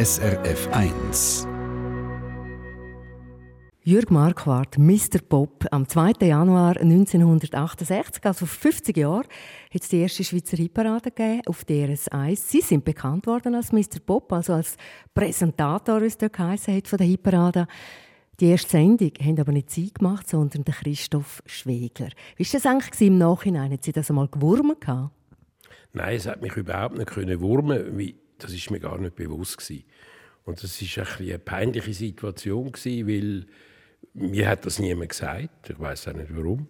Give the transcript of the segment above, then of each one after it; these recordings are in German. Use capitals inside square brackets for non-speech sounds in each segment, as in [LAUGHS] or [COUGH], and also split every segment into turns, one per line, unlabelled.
SRF 1.
Jürg Marquardt, Mr. Pop, am 2. Januar 1968, also vor 50 Jahren, hat es die erste Schweizer Hitparade gegeben, auf DRS1. Sie sind bekannt worden als Mr. Pop, also als Präsentator, wie es dort geheißen hat, von der Hitparade. Die erste Sendung haben aber nicht Sie gemacht, sondern der Christoph Schwegler. Wie war das eigentlich im Nachhinein? Hat Sie das einmal gewurmt?
Nein, es hat mich überhaupt nicht können wurmen. Das ist mir gar nicht bewusst gewesen. Und das ist ein eine peinliche Situation gewesen, weil mir hat das niemand gesagt. Ich weiß auch nicht warum.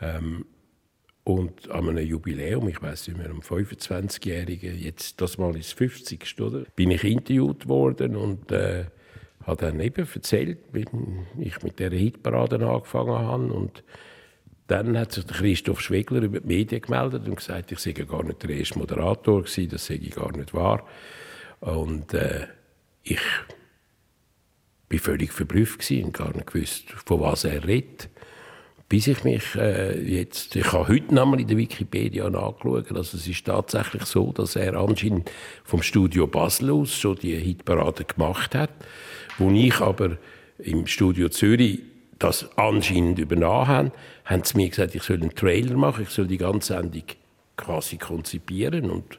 Ähm, und an einem Jubiläum, ich weiß nicht mehr, am 25-Jährigen, jetzt das Mal ist 50. oder? Bin ich interviewt worden und äh, habe dann eben erzählt, wie ich mit der Hitparade angefangen habe. Und dann hat sich Christoph Schwegler über die Medien gemeldet und gesagt, ich sei gar nicht der erste Moderator gewesen, das sei gar nicht wahr. Und äh, ich war völlig verblüfft und gar nicht gewusst, von was er redet. Bis ich mich äh, jetzt, ich habe heute nochmal in der Wikipedia nachgeschaut, also es ist tatsächlich so, dass er anscheinend vom Studio Basel aus schon die Hitparade gemacht hat wo ich aber im Studio Zürich das anscheinend übernommen habe, haben sie mir gesagt, ich soll einen Trailer machen, ich soll die ganze Sendung quasi konzipieren und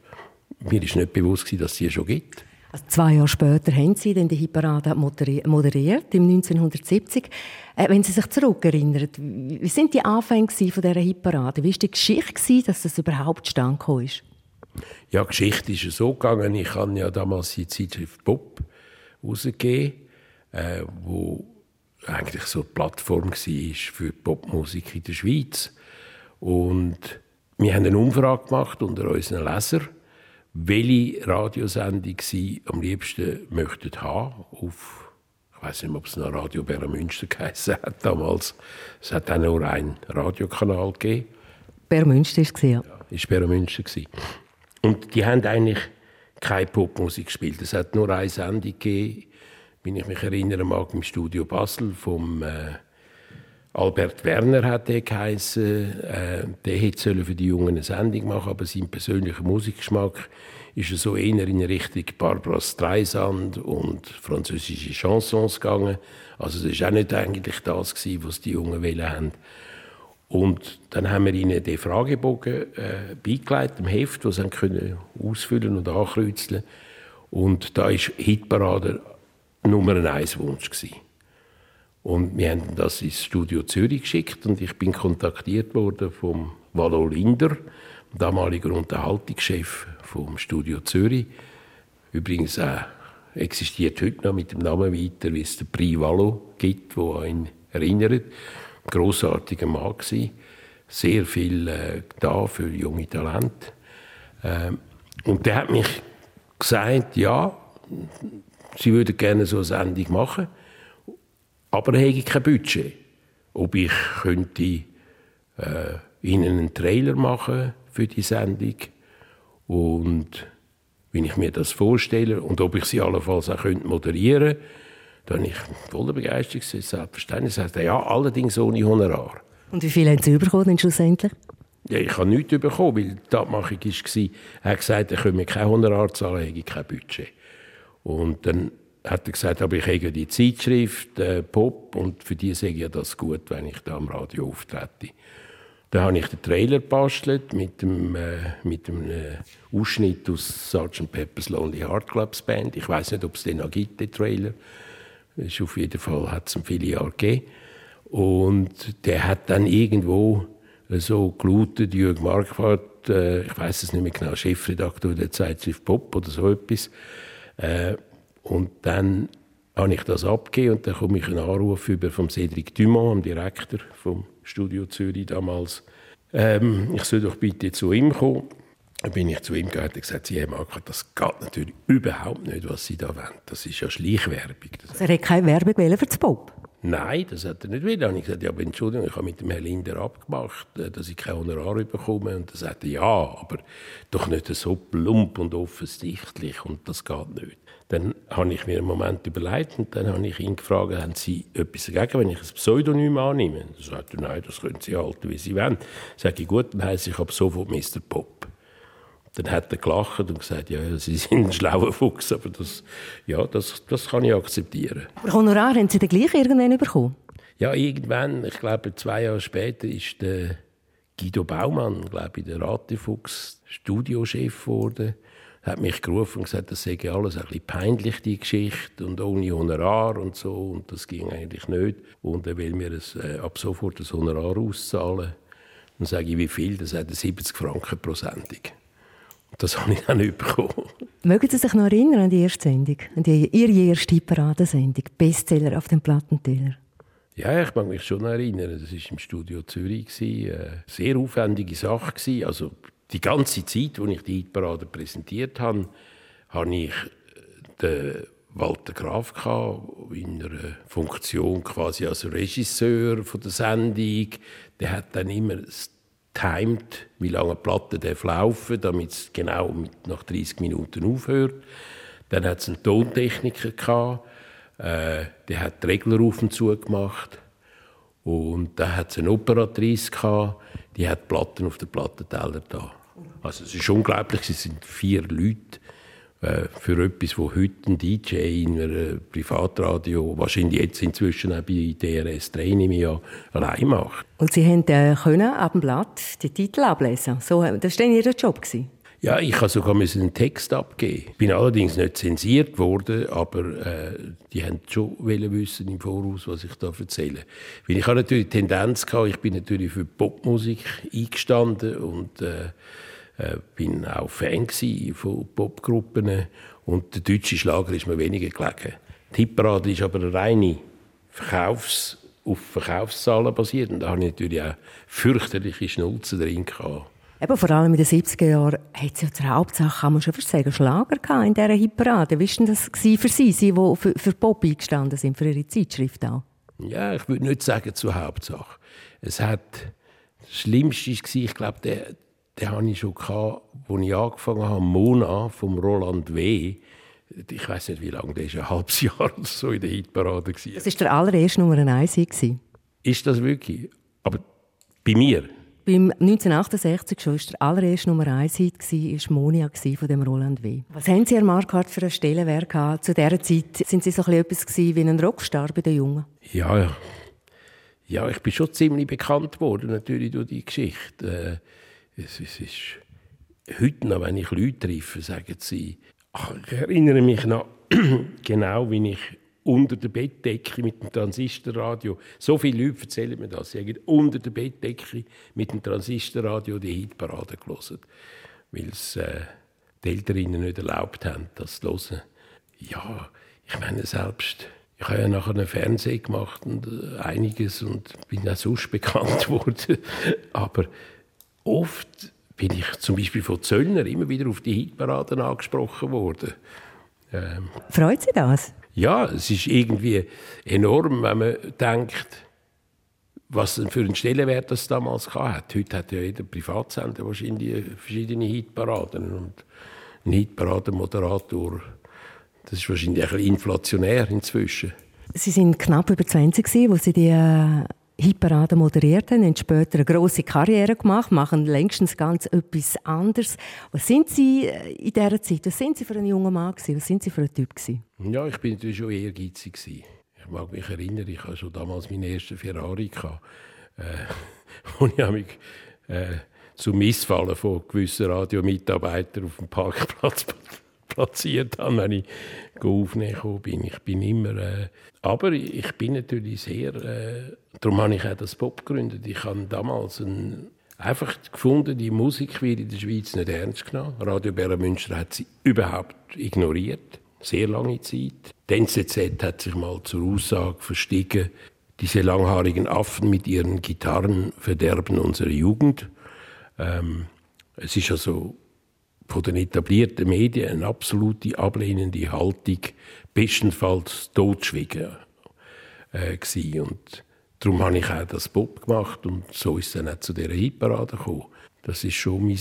mir ist nicht bewusst dass es sie schon gibt.
Also zwei Jahre später haben Sie dann die Hitparade moderiert, im 1970. Äh, wenn Sie sich zurückerinnern, wie sind die Anfänge von dieser Hitparade? Wie war die Geschichte, dass das überhaupt zustande ist?
Ja, die Geschichte ist so gegangen. Ich habe ja damals die Zeitschrift Pop herausgegeben äh, wo eigentlich so eine Plattform war für Popmusik in der Schweiz. Und wir haben eine Umfrage gemacht unter unseren Lesern, welche Radiosendung sie am liebsten möchten haben auf ich weiß nicht, ob es noch Radio Bermünster [LAUGHS] geheißen hat damals. Es hat auch nur einen Radiokanal gegeben.
Bermünster war es, ja.
ja ist Bermünster Und die haben eigentlich keine Popmusik gespielt. Es hat nur eine Sendung gegeben wenn ich mich erinnern mag, im Studio Basel vom äh, Albert Werner hat der geheißen, äh, der hätte für die Jungen eine Sendung machen, aber sein persönlicher Musikgeschmack ist so eher in Richtung Barbara Streisand und französische Chansons gegangen. Also das war auch nicht eigentlich das was die Jungen wollen haben. Und dann haben wir ihnen den Fragebogen äh, beigelegt, im Heft, das sie können ausfüllen und ankreuzeln. Und da ist Hitparade Nummer eins Wunsch gewesen. Und wir haben das ins Studio Zürich geschickt und ich bin kontaktiert worden vom Valo Linder, damaliger Unterhaltungschef vom Studio Zürich. Übrigens äh, existiert heute noch mit dem Namen weiter, wie es der Prix Valo gibt, wo ihn erinnert. Ein grossartiger Mann gewesen. sehr viel äh, da für junge Talente. Ähm, und der hat mich gesagt, ja, sie würden gerne so eine Sendung machen, aber er hätte kein Budget. Ob ich könnte äh, ihnen einen Trailer machen für die Sendung und wenn ich mir das vorstelle und ob ich sie allenfalls auch könnte moderieren könnte, dann ich voller Begeisterung selbstverständlich sagt er, ja, allerdings ohne Honorar.
Und wie viel haben Sie bekommen schlussendlich?
Ja, ich habe nichts bekommen, weil die Abmachung war, er hat gesagt, er könne mir kein Honorar zahlen, er hätte kein Budget. Und dann hat er gesagt, aber ich habe die Zeitschrift äh, Pop und für die sage ich das gut, wenn ich da am Radio auftrete. Da habe ich den Trailer bastelt mit dem, äh, mit dem äh, Ausschnitt aus Sgt. Pepper's Lonely Heart Clubs Band. Ich weiß nicht, ob es den noch gibt, den Trailer. Ist auf jeden Fall hat es viele Jahre gegeben. Und der hat dann irgendwo so gelautet, Jürg Marquardt, äh, ich weiß es nicht mehr genau, Chefredakteur der Zeitschrift Pop oder so etwas, äh, und dann habe ich das abgegeben und dann komme ich einen Anruf über vom Cédric Dumont, dem Direktor vom Studio Zürich damals. Ähm, ich soll doch bitte zu ihm kommen. Dann bin ich zu ihm gegangen und gesagt, Sie, Herr Marco, das geht natürlich überhaupt nicht, was Sie da wollen. Das ist ja Schleichwerbung.
Also er hat keine Werbung für das Pop?
Nein, das hat er nicht wollen. Dann habe ich gesagt, ja, Entschuldigung, ich habe mit dem Herrn Linder abgemacht, äh, dass ich kein Honorar bekomme. Und er sagte, ja, aber doch nicht so plump und offensichtlich und das geht nicht. Dann habe ich mir einen Moment überlegt und dann habe ich ihn gefragt, haben Sie etwas dagegen, wenn ich ein Pseudonym annehme? Er sagte, nein, das können Sie halten, wie Sie wollen. Sage ich, gut, dann heisst ich ab sofort Mr. Pop. Dann hat er gelacht und gesagt, ja, Sie sind ein schlauer Fuchs, aber das, ja, das, das kann ich akzeptieren.
Aber Honorar haben Sie dann gleich irgendwann bekommen?
Ja, irgendwann, ich glaube, zwei Jahre später ist der Guido Baumann, glaube ich, der Ratefuchs Studiochef geworden hat mich gerufen und gesagt, das sei alles ein bisschen peinlich, die Geschichte, und ohne Honorar und so, und das ging eigentlich nicht. Und er will mir das, äh, ab sofort das Honorar auszahlen. Dann sage ich, wie viel? Das hat 70 Franken pro Sendung. Das habe ich dann nicht bekommen.
Mögen Sie sich noch erinnern an die erste Sendung, an die, Ihre erste Paradensendung, Bestseller auf dem Plattenteller?
Ja, ich mag mich schon erinnern. Das war im Studio Zürich. Eine äh, sehr aufwendige Sache. Also die ganze Zeit, als ich die Hitparade präsentiert habe, hatte ich äh, den Walter Graf in einer Funktion quasi als Regisseur von der Sendung. Der hat dann immer timed, wie lange eine Platte darf laufen, damit es genau nach 30 Minuten aufhört. Dann hat es einen Tontechniker gehabt, äh, der hat die Regler auf und zu gemacht. Und dann hat es eine Operatrice gehabt, die hat Platten auf den Plattenteller da. Also es ist unglaublich, es sind vier Leute für etwas, wo heute ein DJ in einem Privatradio, wahrscheinlich jetzt inzwischen auch bei DRS 3 ja allein macht.
Und Sie haben äh, können ab dem Blatt die Titel ablesen. So, das war Ihr Job gewesen.
Ja, ich habe sogar einen Text abgeben. Ich bin allerdings nicht zensiert worden, aber äh, die haben schon wissen im Voraus, was ich da erzähle. Weil ich habe natürlich die Tendenz gehabt, ich bin natürlich für Popmusik eingestanden und äh, äh, bin auch Fan von Popgruppen und der deutsche Schlager ist mir weniger gelegen. Die Hitparade ist aber eine reine Verkaufs auf Verkaufszahlen basiert und da habe ich natürlich auch fürchterliche Schnulzen drin gehabt.
Eben, vor allem in den 70er Jahren hat es ja zur Hauptsache, kann man schon fast sagen, Schlager gehabt in dieser Hitparade. Wie war das für Sie, Sie, die für, für Pop eingestanden sind, für Ihre Zeitschrift auch?
Ja, ich würde nicht sagen zur Hauptsache. Es hat, das Schlimmste war, ich glaube, der, den hatte ich schon, gehabt, als ich angefangen habe, Mona vom Roland W., ich weiß nicht, wie lange, der war ein halbes [LAUGHS] Jahr oder so in der Hitparade.
Das war der allererste Nummer 1
Ist das wirklich? Aber bei mir?
Beim 1968 schon war der allererste Nummer 1 Hit war Monia von dem Roland W. Was haben Sie, Herr Marquardt, für einen Stellenwert gehabt? Zu dieser Zeit sind Sie so etwas wie ein Rockstar bei den Jungen?
Ja, ja. Ja, ich bin schon ziemlich bekannt worden, natürlich durch die Geschichte. Äh, es, ist heute noch, wenn ich Leute treffe, sagen sie, ach, ich erinnere mich noch [CLEARS THROAT] genau, wie ich unter der Bettdecke mit dem Transistorradio, so viele Leute erzählen mir das, sie haben unter der Bettdecke mit dem Transistorradio die Hitparade gelesen, weil es äh, die Eltern nicht erlaubt haben, das zu hören. Ja, ich meine selbst, ich habe ja nachher einen Fernseher gemacht und äh, einiges und bin auch sonst [LAUGHS] bekannt worden, aber oft bin ich zum Beispiel von Zöllner immer wieder auf die Hitparaden angesprochen worden.
Ähm, Freut Sie das?
Ja, es ist irgendwie enorm, wenn man denkt, was für einen Stellenwert das damals hatte. Heute hat ja jeder Privatsender wahrscheinlich verschiedene Hitparaden und ein Hitparadenmoderator, das ist wahrscheinlich ein bisschen inflationär inzwischen.
Sie sind knapp über 20 wo Sie die äh, Hitparade moderiert haben, haben später eine grosse Karriere gemacht, machen längstens ganz etwas anderes. Was sind Sie äh, in dieser Zeit? Was sind Sie für ein junger Mann gewesen? Was sind Sie für ein Typ gewesen?
Ja, ich bin natürlich schon ehrgeizig gewesen. Ich mag mich erinnern, ich hatte schon damals meinen ersten Ferrari gehabt, äh, [LAUGHS] wo ich mich äh, zum Missfallen von gewissen Radiomitarbeitern auf dem Parkplatz [LAUGHS] platziert habe, wenn ich aufnehmen bin. Ich bin immer, äh, aber ich bin natürlich sehr, äh, darum habe ich auch das Pop gegründet. Ich habe damals ein, einfach gefunden, die Musik wird in der Schweiz nicht ernst genommen. Radio Bern Münster hat sie überhaupt ignoriert, sehr lange Zeit. Die NZZ hat sich mal zur Aussage verstiegen, diese langhaarigen Affen mit ihren Gitarren verderben unsere Jugend. Ähm, es ist also von den etablierten Medien eine absolute ablehnende Haltung, bestenfalls totschwiegen äh. Und darum habe ich auch das Pop gemacht und so ist es dann auch zu dieser Hitparade gekommen. Das ist schon mein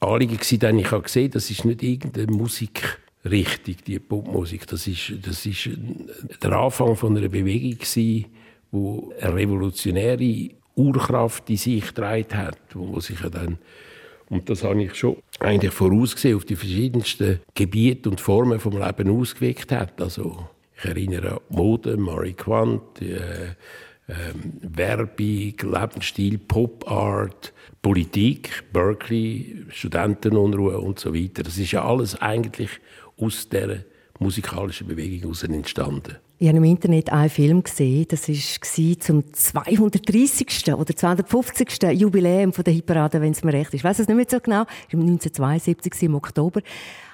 Anliegen gewesen, denn ich habe gesehen, das ist nicht irgendeine Musikrichtung, die Popmusik. Das ist, das ist der Anfang von einer Bewegung gewesen, wo eine revolutionäre Urkraft in sich getragen hat, wo sich dann Und das habe ich schon eigentlich vorausgesehen auf die verschiedensten Gebiete und Formen vom Leben ausgewirkt hat. Also ich erinnere an Mode, Marie Quant, äh, ähm, Werbung, Lebensstil, Pop Art, Politik, Berkeley, Studentenunruhe und so weiter. Das ist ja alles eigentlich aus der musikalischen Bewegung heraus entstanden.
Ich habe im Internet einen Film gesehen, das war zum 230. oder 250. Jubiläum der Hitparade, wenn es mir recht ist. Ich weiß es nicht mehr so genau, im 1972 im Oktober.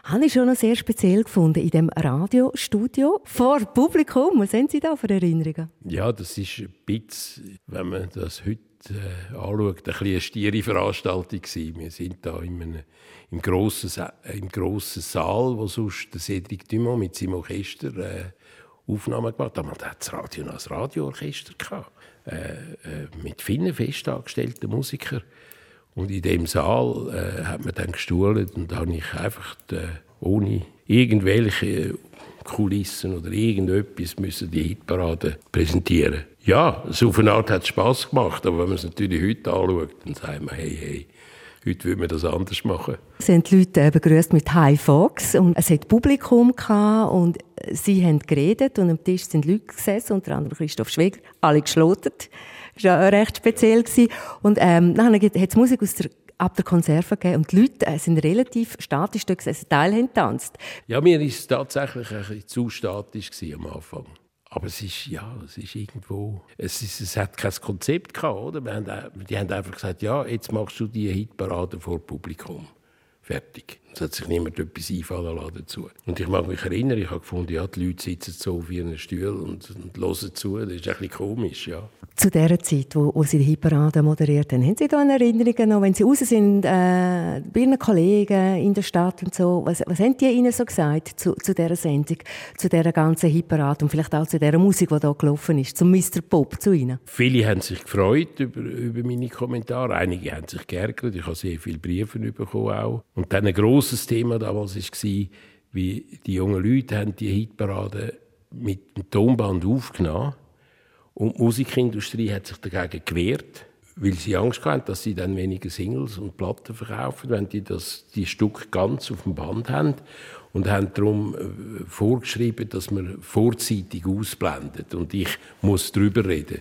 Habe ich schon noch sehr speziell gefunden in dem Radiostudio vor Publikum. Was haben Sie da für Erinnerungen?
Ja, das ist ein bisschen, wenn man das heute äh, anschaut, ein eine stiere Veranstaltung gewesen. Wir sind da in einem, im, grossen, im grossen Saal, wo sonst der Cédric Dumont mit seinem Orchester äh, Aufnahmen gemacht. Damals hat das Radio noch ein Radioorchester äh, äh, mit vielen festangestellten Musikern. Und in dem Saal äh, hat man dann gestuhlt und da habe ich einfach äh, ohne irgendwelche Kulissen oder irgendetwas müssen die Hitparade präsentieren. Ja, so auf eine Art hat es Spass gemacht, aber wenn man es natürlich heute anschaut, dann sagt man, hey, hey, Heute würde man das anders machen.
Sie haben die Leute begrüßt mit High Fox und es hat Publikum gehabt und sie haben geredet und am Tisch sind Leute gesessen, unter anderem Christoph Schwegler, alle geschlotet. Das war ja recht speziell. Und ähm, dann hat es Musik aus der ab der Konserve gegeben und die Leute äh, sind relativ statisch da gesessen, Teil haben getanzt.
Ja, mir war es tatsächlich ein bisschen zu statisch am Anfang. Aber es ist, ja, es ist irgendwo, es, ist, es hat kein Konzept gehabt, oder? Wir haben, die haben einfach gesagt, ja, jetzt machst du die Hitparade vor Publikum. Fertig. Es hat sich niemand etwas einfallen lassen dazu. Und ich mag mich erinnern, ich habe gefunden, ja, die Leute sitzen so auf ihren Stühlen und, und hören zu. Das ist ein bisschen komisch, ja.
Zu der Zeit, wo, wo Sie die Hitparade moderiert haben, haben Sie da Erinnerungen noch, wenn Sie raus sind, äh, bei Ihren Kollegen in der Stadt und so, was, was haben die Ihnen so gesagt zu, zu dieser Sendung, zu dieser ganzen Hitparade und vielleicht auch zu dieser Musik, die da gelaufen ist, zum Mr. Pop, zu Ihnen?
Viele haben sich gefreut über, über meine Kommentare, einige haben sich geärgert, ich habe sehr viele Briefe bekommen auch. Und dann ein grosses Thema damals war, wie die jungen Leute haben die Hitparade mit dem Tonband aufgenommen. Und die Musikindustrie hat sich dagegen gewehrt, weil sie Angst hatten, dass sie dann weniger Singles und Platten verkaufen, wenn die das die Stück ganz auf dem Band haben. Und haben darum äh, vorgeschrieben, dass man vorzeitig ausblendet. Und ich muss darüber reden.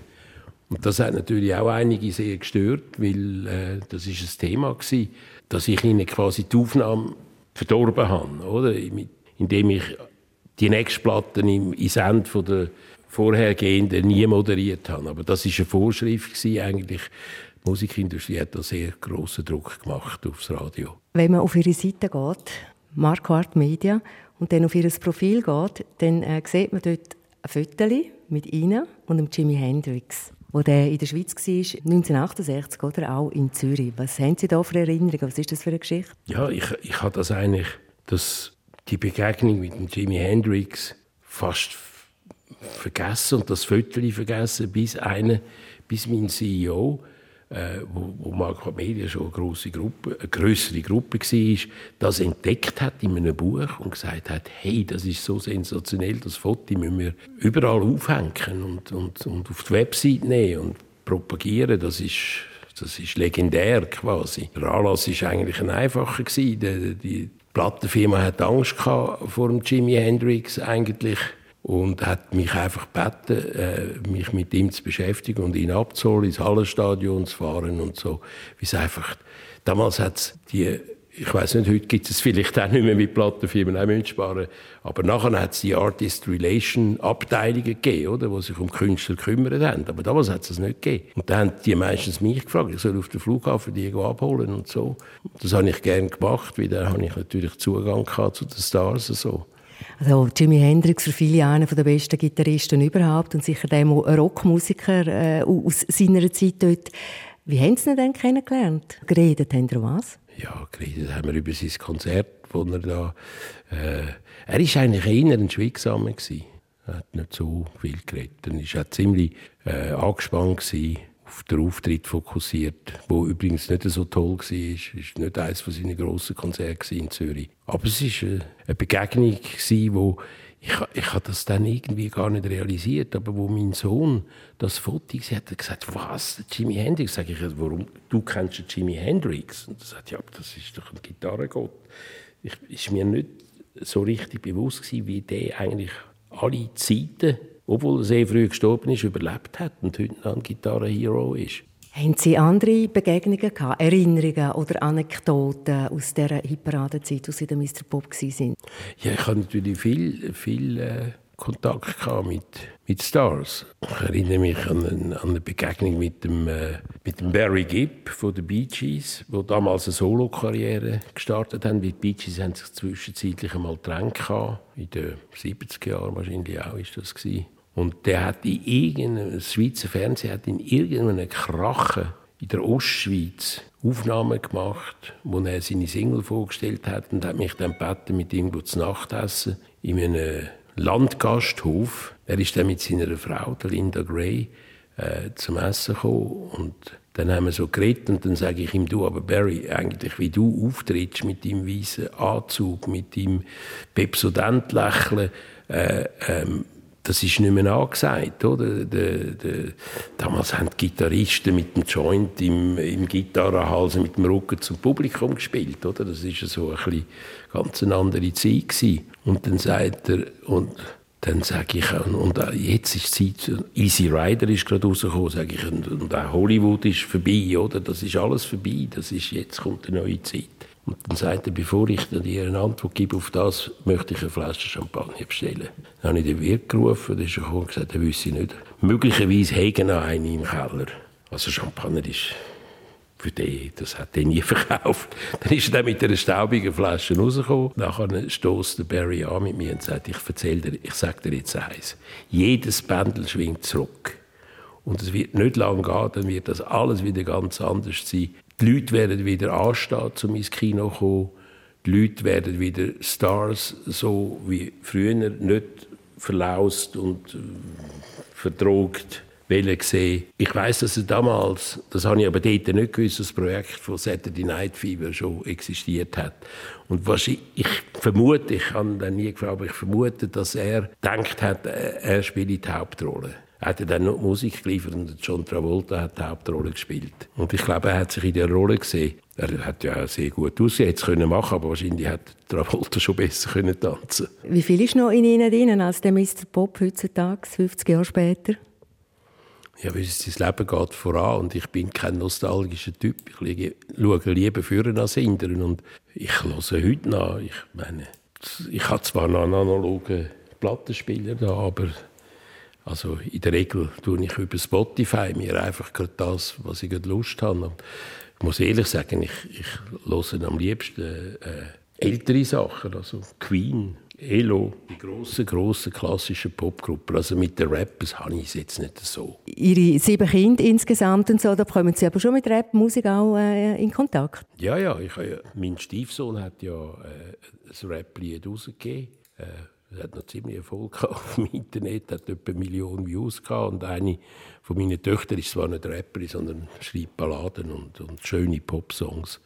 Und das hat natürlich auch einige sehr gestört, weil äh, das ist ein Thema gewesen, dass ich ihnen quasi die Aufnahme verdorben habe, oder? Indem ich die nächste Platte im, ins Ende von der vorhergehenden nie moderiert habe. Aber das ist eine Vorschrift gewesen, eigentlich. Die Musikindustrie hat da sehr grossen Druck gemacht aufs Radio.
Wenn man auf ihre Seite geht, Marco Art Media, und dann auf ihr Profil geht, dann äh, sieht man dort ein Foto mit ihnen und dem Jimi Hendrix wo der in der Schweiz war, 1968 oder auch in Zürich. Was haben Sie da für Erinnerungen? Was ist das für eine Geschichte?
Ja, ich, ich habe das eigentlich, dass die Begegnung mit dem Jimi Hendrix fast vergessen und das Viertel vergessen, bis einer, bis mein CEO äh, wo, wo Media schon eine große Gruppe, eine größere Gruppe war, das entdeckt hat in einem Buch und gesagt hat, hey, das ist so sensationell, das Foto müssen wir überall aufhängen und, und, und auf die Website nehmen und propagieren, das ist das ist legendär quasi. Der Anlass war eigentlich ein einfacher. Die, die Plattenfirma hat Angst vor dem Jimi Hendrix eigentlich und hat mich einfach gebeten, äh, mich mit ihm zu beschäftigen und ihn abzuholen, ins Hallenstadion zu fahren und so. Wie es einfach, damals hat es die, ich weiß nicht, heute gibt es vielleicht auch nicht mehr mit Plattenfirmen auch sparen, aber nachher hat es die Artist Relation Abteilungen gegeben, oder, die sich um Künstler gekümmert haben. Aber damals hat es das nicht gegeben. Und dann haben die meistens mich gefragt, ich soll auf den Flughafen die abholen und so. Das habe ich gerne gemacht, weil da habe ich natürlich Zugang zu den Stars und so.
Also Jimi Hendrix für viele einer der besten Gitarristen überhaupt und sicher der Rockmusiker äh, aus seiner Zeit dort. Wie haben Sie ihn denn kennengelernt? Geredet haben Sie was?
Ja, geredet haben wir über sein Konzert, wo er da... Äh, er war eigentlich eher ein Schweigsamer. Er hat nicht so viel geredet. Er war ziemlich äh, angespannt. Gewesen auf den Auftritt fokussiert, wo übrigens nicht so toll war. Es war nicht eines von seinen grossen Konzerten in Zürich. Aber es war eine Begegnung, die ich, ich habe das dann irgendwie gar nicht realisiert, aber wo mein Sohn das Foto gesehen hat, hat er gesagt, was, Jimi Hendrix? Sag ich, warum, du kennst Jimi Hendrix? Und er sagt, ja, das ist doch ein Gitarrengott. Ich, ist mir nicht so richtig bewusst gewesen, wie der eigentlich alle Zeiten, obwohl er sehr früh gestorben ist, überlebt hat und heute noch ein Gitarre-Hero ist.
Haben Sie andere Begegnungen gehabt, Erinnerungen oder Anekdoten aus dieser Hitparadenzeit, als Sie der Mr. Pop waren?
Ja, ich hatte natürlich viel, viel äh, Kontakt gehabt mit, mit Stars. Ich erinnere mich an eine, an eine Begegnung mit dem, äh, mit dem Barry Gibb von den Bee Gees, der damals eine Solo-Karriere gestartet hat. Die Bee Gees haben sich zwischenzeitlich einmal getrennt In den 70er Jahren wahrscheinlich auch ist das gewesen. Und der hat in irgendeinem, Schweizer Fernsehen hat in irgendeinem Krachen in der Ostschweiz Aufnahmen gemacht, wo er seine Single vorgestellt hat und hat mich dann gebeten, mit ihm zu Nacht essen in einem Landgasthof. Er ist dann mit seiner Frau, Linda Gray, äh, zum Essen gekommen und dann haben wir so geredet und dann sage ich ihm, du, aber Barry, eigentlich wie du auftrittst mit deinem weißen Anzug, mit deinem Pepsodent-Lächeln, äh, ähm, das ist nicht mehr angesagt, oder? De, de, damals haben die Gitarristen mit dem Joint im, im Gitarrenhals mit dem Rücken zum Publikum gespielt, oder? Das ist so ein ganz andere Zeit gewesen. Und dann sagt er, und dann sage ich, und jetzt ist die Zeit, Easy Rider ist gerade rausgekommen, sage ich, und, und auch Hollywood ist vorbei, oder? Das ist alles vorbei, das ist, jetzt kommt eine neue Zeit. Und dann sagt er, bevor ich dir eine Antwort gebe auf das, möchte ich eine Flasche Champagner bestellen. Dann habe ich den Wirt gerufen, der ist gekommen und gesagt, er wüsste nicht. Möglicherweise hegen noch einen im Keller. Also Champagner ist für den, das hat er nie [LAUGHS] verkauft. Dann ist er dann mit einer staubigen Flasche rausgekommen. Nachher stößt der Barry an mit mir und sagt, ich erzähle dir, ich sage dir jetzt eins. Jedes Pendel schwingt zurück. Und es wird nicht lange gehen, dann wird das alles wieder ganz anders sein. Die Leute werden wieder anstehen, um ins Kino zu kommen. Die Leute werden wieder Stars, so wie früher, nicht verlaust und verdrogt sehen. Ich weiß, dass er damals, das habe ich aber dort nicht gewusst, das Projekt von Saturday Night Fever schon existiert hat. Und was ich, ich vermute, ich habe dann nie gefragt, aber ich vermute, dass er gedacht hat, er spiele die Hauptrolle. Er hat dann noch Musik geliefert und John Travolta hat die Hauptrolle gespielt. Und ich glaube, er hat sich in der Rolle gesehen. Er hat ja sehr gut ausgesehen, können machen, aber wahrscheinlich hat Travolta schon besser können tanzen.
Wie viel ist noch in Ihnen drin als der Mr. Pop heutzutage, 50 Jahre später?
Ja, weil sein Leben geht voran und ich bin kein nostalgischer Typ. Ich schaue lieber führen als hindern und ich höre heute nach. Ich meine, ich habe zwar noch einen analogen Plattenspieler da, aber also in der Regel tue ich über Spotify mir einfach gerade das, was ich gerade Lust habe. Und ich muss ehrlich sagen, ich, ich höre am liebsten äh, ältere Sachen, also Queen, Elo, die grossen, grossen klassischen Popgruppen. Also mit den Rappers habe ich es jetzt nicht so.
Ihre sieben Kinder insgesamt und so, da kommen Sie aber schon mit Rapmusik auch äh, in Kontakt?
Ja, ja, ich, ja. Mein Stiefsohn hat ja äh, ein Rap-Lied rausgegeben. Äh, er hat noch ziemlich Erfolg auf dem Internet, hat etwa eine Million Views gehabt. Und eine von meinen Töchtern ist zwar nicht Rapperin, sondern schreibt Balladen und, und schöne Popsongs.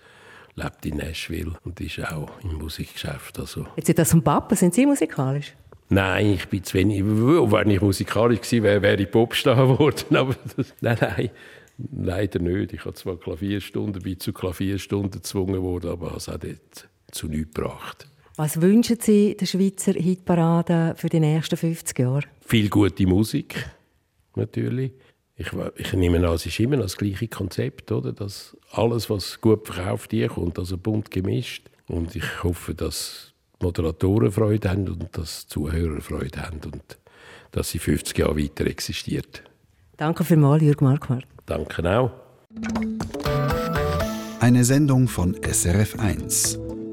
Lebt in Nashville und ist auch im Musikgeschäft. Also.
Jetzt das vom Papa, sind Sie musikalisch?
Nein, ich bin zu wenig. Wenn ich musikalisch gewesen wäre, wäre ich Popstar [LAUGHS] geworden. Aber das, nein, nein, leider nicht. Ich habe zwar Klavierstunden, bin zu Klavierstunden gezwungen worden, aber es hat dort zu nichts gebracht.
Was wünschen Sie der Schweizer Hitparade für die nächsten 50 Jahre?
Viel gute Musik, natürlich. Ich, ich nehme an, es ist immer das gleiche Konzept, oder? Dass alles, was gut verkauft, hier kommt, also bunt gemischt. Und ich hoffe, dass Moderatoren Freude haben und dass Zuhörer Freude haben und dass sie 50 Jahre weiter existiert.
Danke vielmals, Jürg Marquardt.
Danke auch.
Eine Sendung von SRF1.